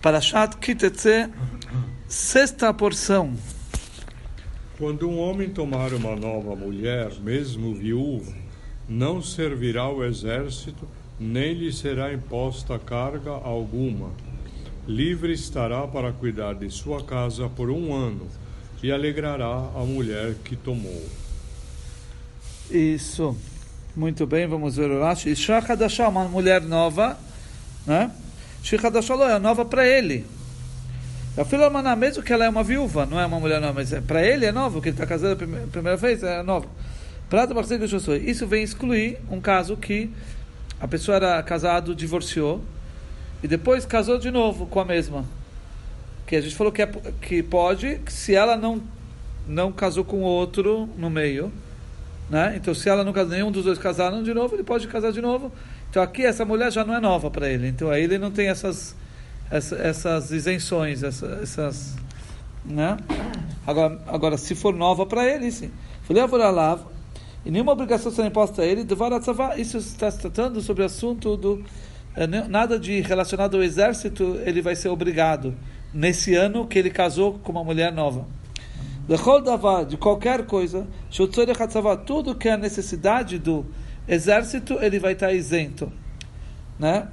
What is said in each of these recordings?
Parashat Kitetse, sexta porção. Quando um homem tomar uma nova mulher, mesmo viúva, não servirá o exército, nem lhe será imposta carga alguma. Livre estará para cuidar de sua casa por um ano, e alegrará a mulher que tomou. Isso. Muito bem, vamos ver o Rashi. Isha Hadashah, uma mulher nova, né? Isha Hadashah é nova para ele. A filha maná, mesmo que ela é uma viúva, não é uma mulher nova, mas é, para ele é nova, que ele está casado a primeira, vez, é nova. Isso vem excluir um caso que a pessoa era casado, divorciou, e depois casou de novo com a mesma. Que a gente falou que, é, que pode, se ela não, não casou com outro no meio, né? Então, se ela não casou, nenhum dos dois casaram de novo, ele pode casar de novo. Então, aqui essa mulher já não é nova para ele. Então, aí ele não tem essas, essas, isenções, essas, essas, né? Agora, agora, se for nova para ele, sim. E nenhuma obrigação será imposta a ele. Isso está se tratando sobre o assunto do eh, nada de relacionado ao exército. Ele vai ser obrigado nesse ano que ele casou com uma mulher nova de qualquer coisa, tudo que é a necessidade do exército, ele vai estar isento. Né?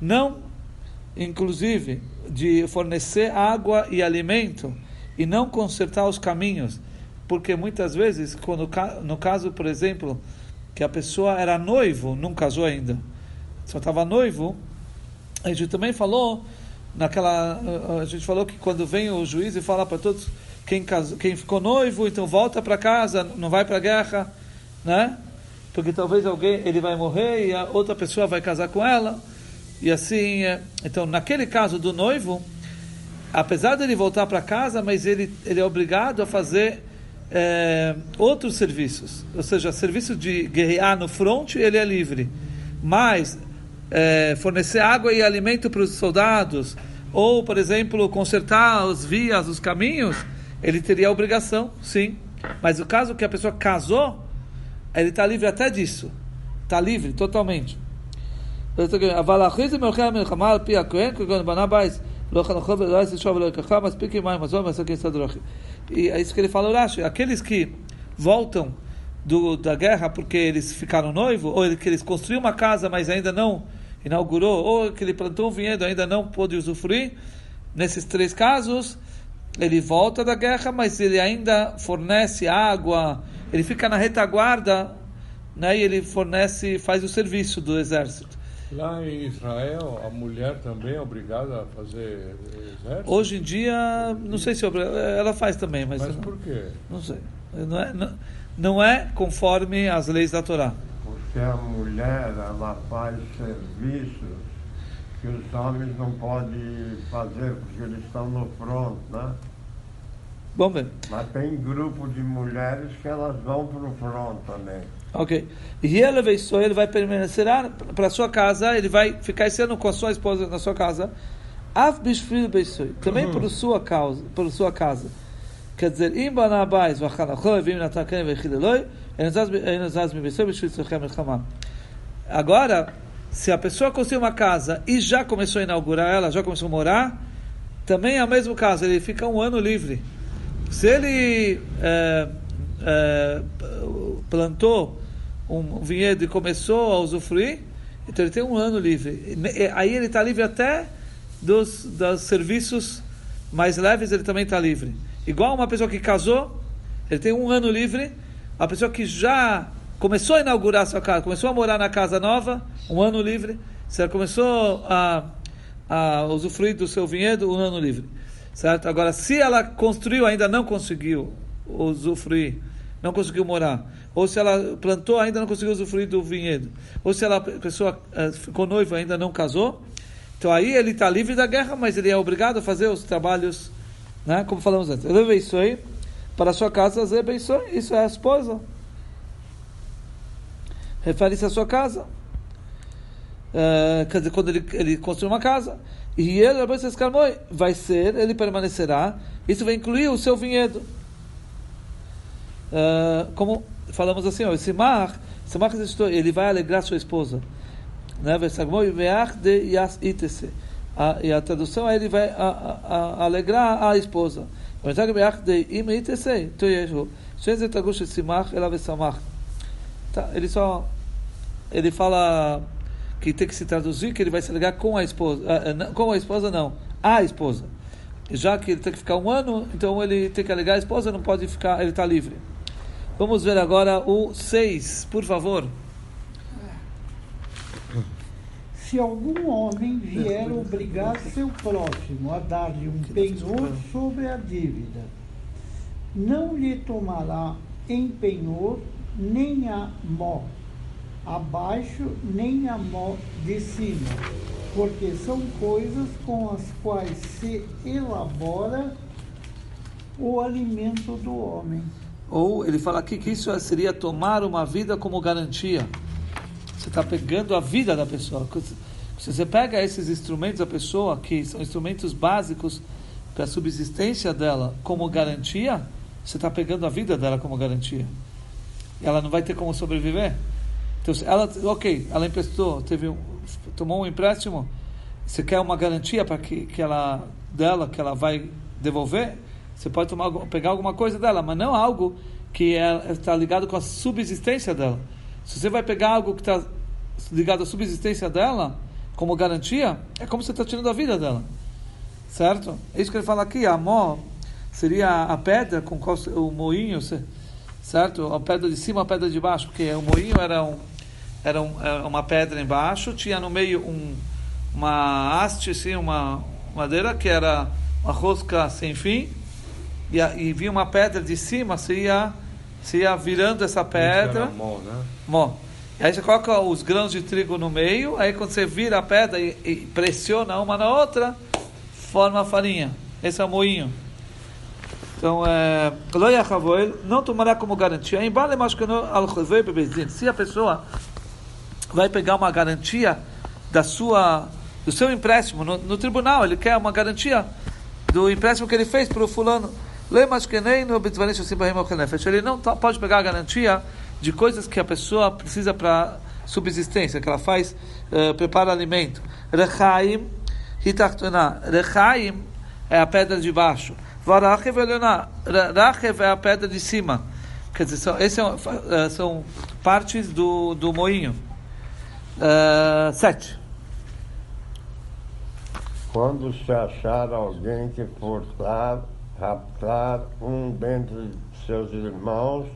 Não, inclusive, de fornecer água e alimento e não consertar os caminhos, porque muitas vezes, quando, no caso, por exemplo, que a pessoa era noivo, não casou ainda, só estava noivo, a gente também falou naquela a gente falou que quando vem o juiz e fala para todos quem casou, quem ficou noivo então volta para casa não vai para a guerra né? Porque talvez alguém ele vai morrer e a outra pessoa vai casar com ela. E assim é. então naquele caso do noivo apesar de ele voltar para casa mas ele ele é obrigado a fazer é, outros serviços. Ou seja serviço de guerrear no fronte ele é livre. Mas é, fornecer água e alimento para os soldados, ou, por exemplo, consertar as vias, os caminhos, ele teria a obrigação, sim. Mas o caso que a pessoa casou, ele está livre até disso. Está livre totalmente. E é isso que ele falou, aqueles que voltam do, da guerra porque eles ficaram noivos, ou que eles construíram uma casa, mas ainda não inaugurou, ou que ele plantou um vinhedo ainda não pôde usufruir, nesses três casos, ele volta da guerra, mas ele ainda fornece água, ele fica na retaguarda, né, e ele fornece, faz o serviço do exército. Lá em Israel, a mulher também é obrigada a fazer exército? Hoje em dia, não sei se ela faz também, mas... Mas por quê? Não sei. Não é, não, não é conforme as leis da Torá que a mulher ela faz serviços que os homens não podem fazer porque eles estão no front, né? Bom ver. Mas tem grupo de mulheres que elas vão para o front também. Ok. E ele vai só ele vai permanecer para sua casa, ele vai ficar esse ano com a sua esposa na sua casa. Af também uhum. por sua causa, por sua casa. Quer dizer, im banabais vachanachoi vim nataken vechileloi Agora, se a pessoa construiu uma casa e já começou a inaugurar ela, já começou a morar, também é o mesmo caso, ele fica um ano livre. Se ele é, é, plantou um vinhedo e começou a usufruir, então ele tem um ano livre. Aí ele está livre até dos, dos serviços mais leves, ele também está livre. Igual uma pessoa que casou, ele tem um ano livre a pessoa que já começou a inaugurar sua casa, começou a morar na casa nova, um ano livre, se ela começou a, a usufruir do seu vinhedo, um ano livre. Certo? Agora, se ela construiu ainda não conseguiu usufruir, não conseguiu morar, ou se ela plantou ainda não conseguiu usufruir do vinhedo, ou se ela, a pessoa uh, ficou noiva ainda não casou, então aí ele está livre da guerra, mas ele é obrigado a fazer os trabalhos, né? como falamos antes. Ele isso aí para sua casa, isso é a esposa. Refere-se à sua casa. Uh, quer dizer, quando ele, ele construiu uma casa. E ele, vai ser, ele permanecerá. Isso vai incluir o seu vinhedo. Uh, como falamos assim, ó, esse mar, esse mar ele vai alegrar sua esposa. né? E a tradução aí ele vai a, a, a, alegrar a esposa. Tá, ele só ele fala que tem que se traduzir que ele vai se ligar com a esposa, uh, com a esposa não, a esposa. Já que ele tem que ficar um ano, então ele tem que alegar a esposa, não pode ficar, ele está livre. Vamos ver agora o 6, por favor. Se algum homem vier obrigar seu próximo a dar-lhe um penhor sobre a dívida, não lhe tomará em penhor nem a mó abaixo nem a mão de cima, porque são coisas com as quais se elabora o alimento do homem. Ou ele fala aqui que isso seria tomar uma vida como garantia. Você está pegando a vida da pessoa. Se você pega esses instrumentos da pessoa, que são instrumentos básicos para a subsistência dela, como garantia, você está pegando a vida dela como garantia. Ela não vai ter como sobreviver. Então, ela, ok, ela emprestou, teve um, tomou um empréstimo, você quer uma garantia para que, que ela dela que ela vai devolver? Você pode tomar, pegar alguma coisa dela, mas não algo que está é, ligado com a subsistência dela. Se você vai pegar algo que está ligado à subsistência dela como garantia, é como você está tirando a vida dela, certo? É isso que ele fala aqui. A mó seria a pedra com o moinho, certo? A pedra de cima, a pedra de baixo, porque o moinho era um era, um, era uma pedra embaixo, tinha no meio um, uma haste, assim, uma madeira que era uma rosca sem fim, e, e vinha uma pedra de cima, você ia, você ia virando essa pedra. Mó, né? Mó. E aí você coloca os grãos de trigo no meio, aí quando você vira a pedra e, e pressiona uma na outra, forma a farinha. Esse é o moinho. Então, é, não tomará como garantia. Se a pessoa vai pegar uma garantia da sua, do seu empréstimo no, no tribunal. Ele quer uma garantia do empréstimo que ele fez para o fulano. Ele não tá, pode pegar a garantia de coisas que a pessoa precisa para subsistência, que ela faz, uh, prepara alimento. Rechaim, Rechaim é a pedra de baixo. Varachev é a pedra de cima. Quer dizer, são, esses são, uh, são partes do, do moinho. Uh, sete. Quando se achar alguém que forçar, raptar um dentre seus irmãos,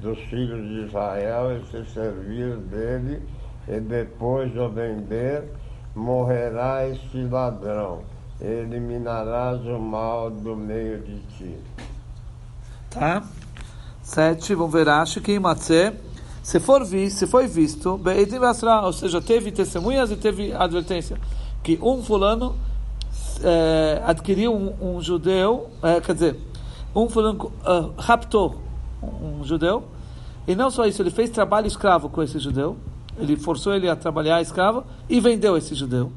dos filhos de Israel, e se servir dele, e depois o vender, morrerá este ladrão. Eliminarás o mal do meio de ti. Tá? Sete, vamos ver, acho que em Matzeh se for visto, se foi visto, ou seja, teve testemunhas e teve advertência, que um fulano é, adquiriu um, um judeu, é, quer dizer, um fulano uh, raptou um judeu, e não só isso, ele fez trabalho escravo com esse judeu, ele forçou ele a trabalhar escravo e vendeu esse judeu.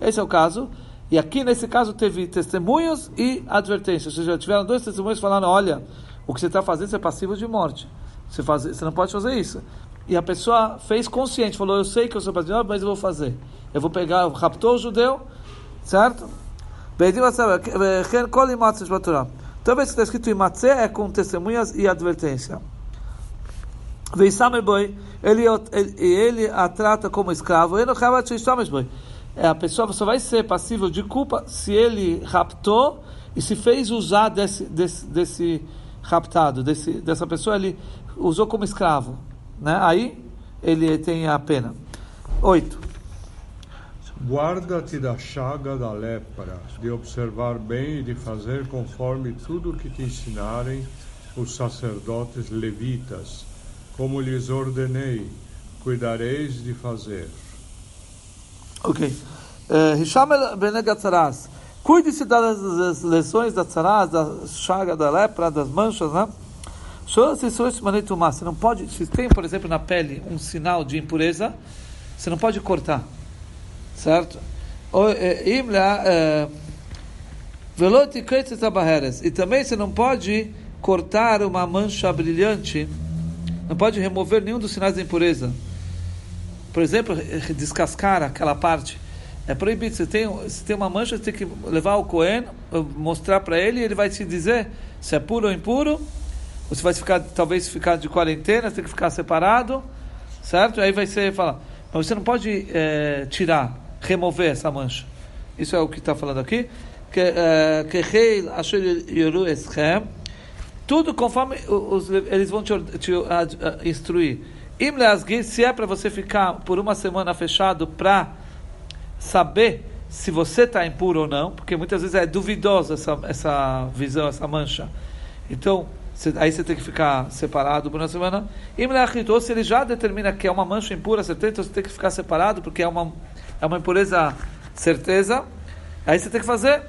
Esse é o caso. E aqui nesse caso teve testemunhos e advertências. Ou seja, tiveram dois testemunhos falando: olha, o que você está fazendo é passivo de morte. Você, faz, você não pode fazer isso. E a pessoa fez consciente, falou: Eu sei que eu sou patriota, mas eu vou fazer. Eu vou pegar, raptou o judeu, certo? Toda vez que está escrito Imatze é com testemunhas e advertência. Ele, ele, ele a trata como escravo. É, a pessoa só vai ser passível de culpa se ele raptou e se fez usar desse, desse, desse raptado, desse, dessa pessoa, ele usou como escravo. Né? Aí ele tem a pena. Oito. Guarda-te da chaga da lepra, de observar bem e de fazer conforme tudo o que te ensinarem os sacerdotes levitas, como lhes ordenei, cuidareis de fazer. Ok. Eh, Hisham Benegatzaraz. Cuide-se das lesões da tzaraz, da chaga da lepra, das manchas, né? Você não pode, se tem, por exemplo, na pele um sinal de impureza, você não pode cortar, certo? É, é, e também você não pode cortar uma mancha brilhante, não pode remover nenhum dos sinais da impureza. por exemplo, descascar aquela parte. É proibido. Se tem, se tem uma mancha, você tem que levar o Cohen, mostrar para ele, e ele vai te dizer se é puro ou impuro. Você vai ficar, talvez ficar de quarentena, tem que ficar separado, certo? Aí vai ser falar. Mas você não pode é, tirar, remover essa mancha. Isso é o que está falando aqui. Que eh, tudo conforme os, eles vão te, te uh, instruir. Se é para você ficar por uma semana fechado para saber se você está impuro ou não, porque muitas vezes é duvidosa essa, essa visão, essa mancha. Então, aí você tem que ficar separado por uma semana. Ou se ele já determina que é uma mancha impura, certeza, então você tem que ficar separado, porque é uma, é uma impureza certeza. Aí você tem que fazer.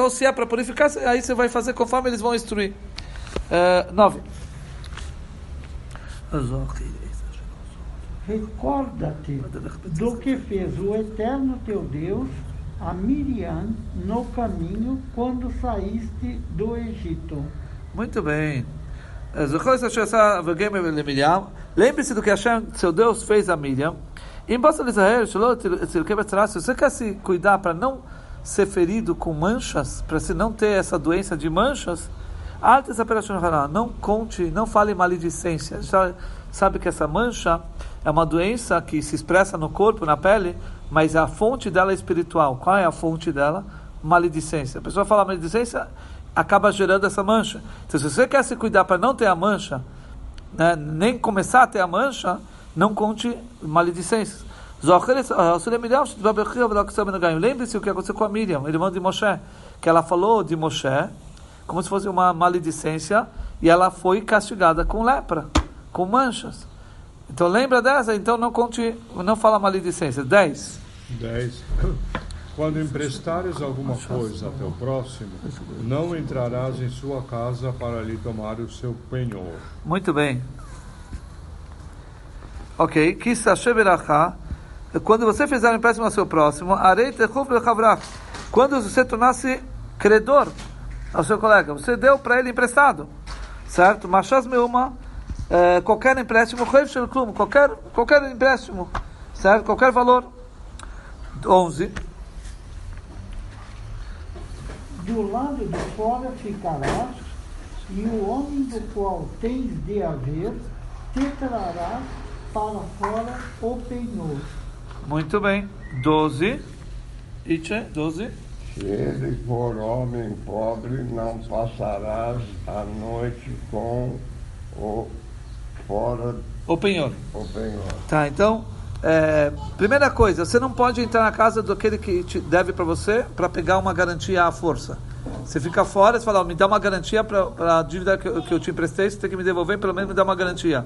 Ou se é para purificar, aí você vai fazer conforme eles vão instruir. Uh, nove. Recorda-te do que fez o eterno teu Deus a Miriam no caminho quando saíste do Egito. Muito bem. Lembre-se do que Hashem, seu Deus, fez a Miriam. Se você quer se cuidar para não ser ferido com manchas, para se não ter essa doença de manchas, não conte, não fale maledicência. Já sabe que essa mancha é uma doença que se expressa no corpo, na pele, mas a fonte dela é espiritual. Qual é a fonte dela? Maledicência. A pessoa fala maledicência, acaba gerando essa mancha. Então, se você quer se cuidar para não ter a mancha, né, nem começar a ter a mancha, não conte maledicências. Lembre-se o que aconteceu com a Miriam, irmã de Moshe, que ela falou de Moshe como se fosse uma maledicência, e ela foi castigada com lepra, com manchas. Então lembra dessa? Então não conte, não fala maledicência. 10. 10. Quando emprestares alguma coisa ao teu próximo, não entrarás em sua casa para lhe tomar o seu penhor. Muito bem. Ok. Quando você fizer um empréstimo ao seu próximo, quando você tornasse credor ao seu colega. Você deu para ele emprestado, certo? Machas meuma, é, qualquer empréstimo, qualquer, qualquer empréstimo, certo? Qualquer valor. 11. Do lado de fora ficarás, e o homem do qual tens de haver, te trará para fora o penhor. Muito bem. 12. Iche, 12. Se ele for homem pobre, não passarás a noite com o fora o penhor. O penhor. Tá, então, é, primeira coisa, você não pode entrar na casa daquele que te deve para você para pegar uma garantia à força. Você fica fora, você fala, oh, me dá uma garantia para a dívida que, que, eu te emprestei, você tem que me devolver, pelo menos me dá uma garantia.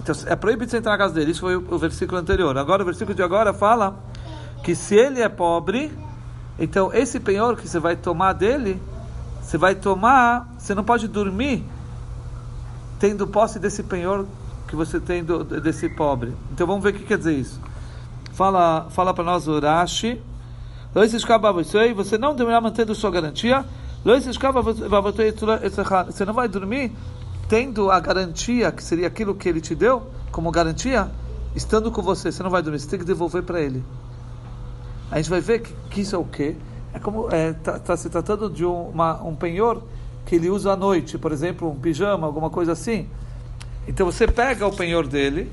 Então, é proibido você entrar na casa dele. Isso foi o, o versículo anterior. Agora, o versículo de agora fala que se ele é pobre, então, esse penhor que você vai tomar dele, você vai tomar, você não pode dormir tendo posse desse penhor que você tem do, desse pobre. Então, vamos ver o que quer dizer isso. Fala, fala para nós o Rashi. Você não deverá mantendo sua garantia. Você não vai dormir tendo a garantia, que seria aquilo que ele te deu, como garantia, estando com você. Você não vai dormir, você tem que devolver para ele a gente vai ver que, que isso é o quê? É como está é, tá, tá se tratando de uma, um penhor que ele usa à noite, por exemplo, um pijama, alguma coisa assim. Então você pega o penhor dele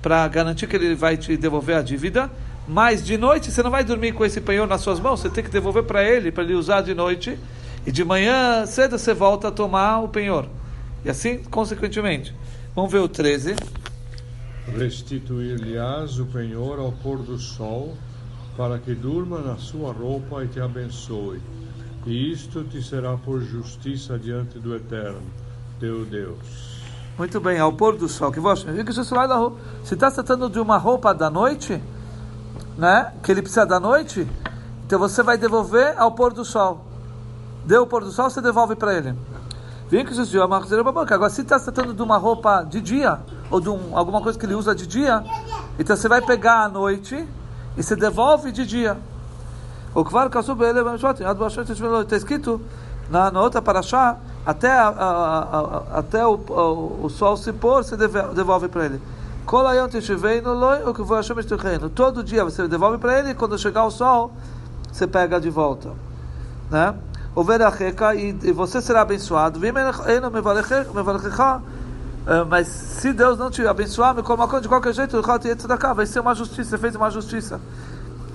para garantir que ele vai te devolver a dívida, mas de noite você não vai dormir com esse penhor nas suas mãos, você tem que devolver para ele, para ele usar de noite, e de manhã cedo você volta a tomar o penhor. E assim, consequentemente. Vamos ver o 13. Restituir-lhe-ás o penhor ao pôr do sol para que durma na sua roupa e te abençoe. E isto te será por justiça diante do Eterno, teu Deus. Muito bem, ao pôr do sol. Que você se está tratando de uma roupa da noite, né? Que ele precisa da noite, então você vai devolver ao pôr do sol. Deu o pôr do sol, você devolve para ele. Vem que Jesus Agora, se está tratando de uma roupa de dia, ou de um, alguma coisa que ele usa de dia, então você vai pegar à noite e se devolve de dia. O Kasub está escrito na, na outra paraxá, até, a, a, a, até o, o, o, sol se pôr, se devolve para ele. Todo dia você devolve para ele e quando chegar o sol, você pega de volta. Né? E você será abençoado. Eh, mas se Deus não te abençoar, me coloca de qualquer jeito, vai ser uma justiça, você fez uma justiça.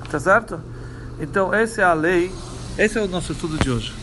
Tá certo? Então, essa é a lei, esse é o nosso estudo de hoje.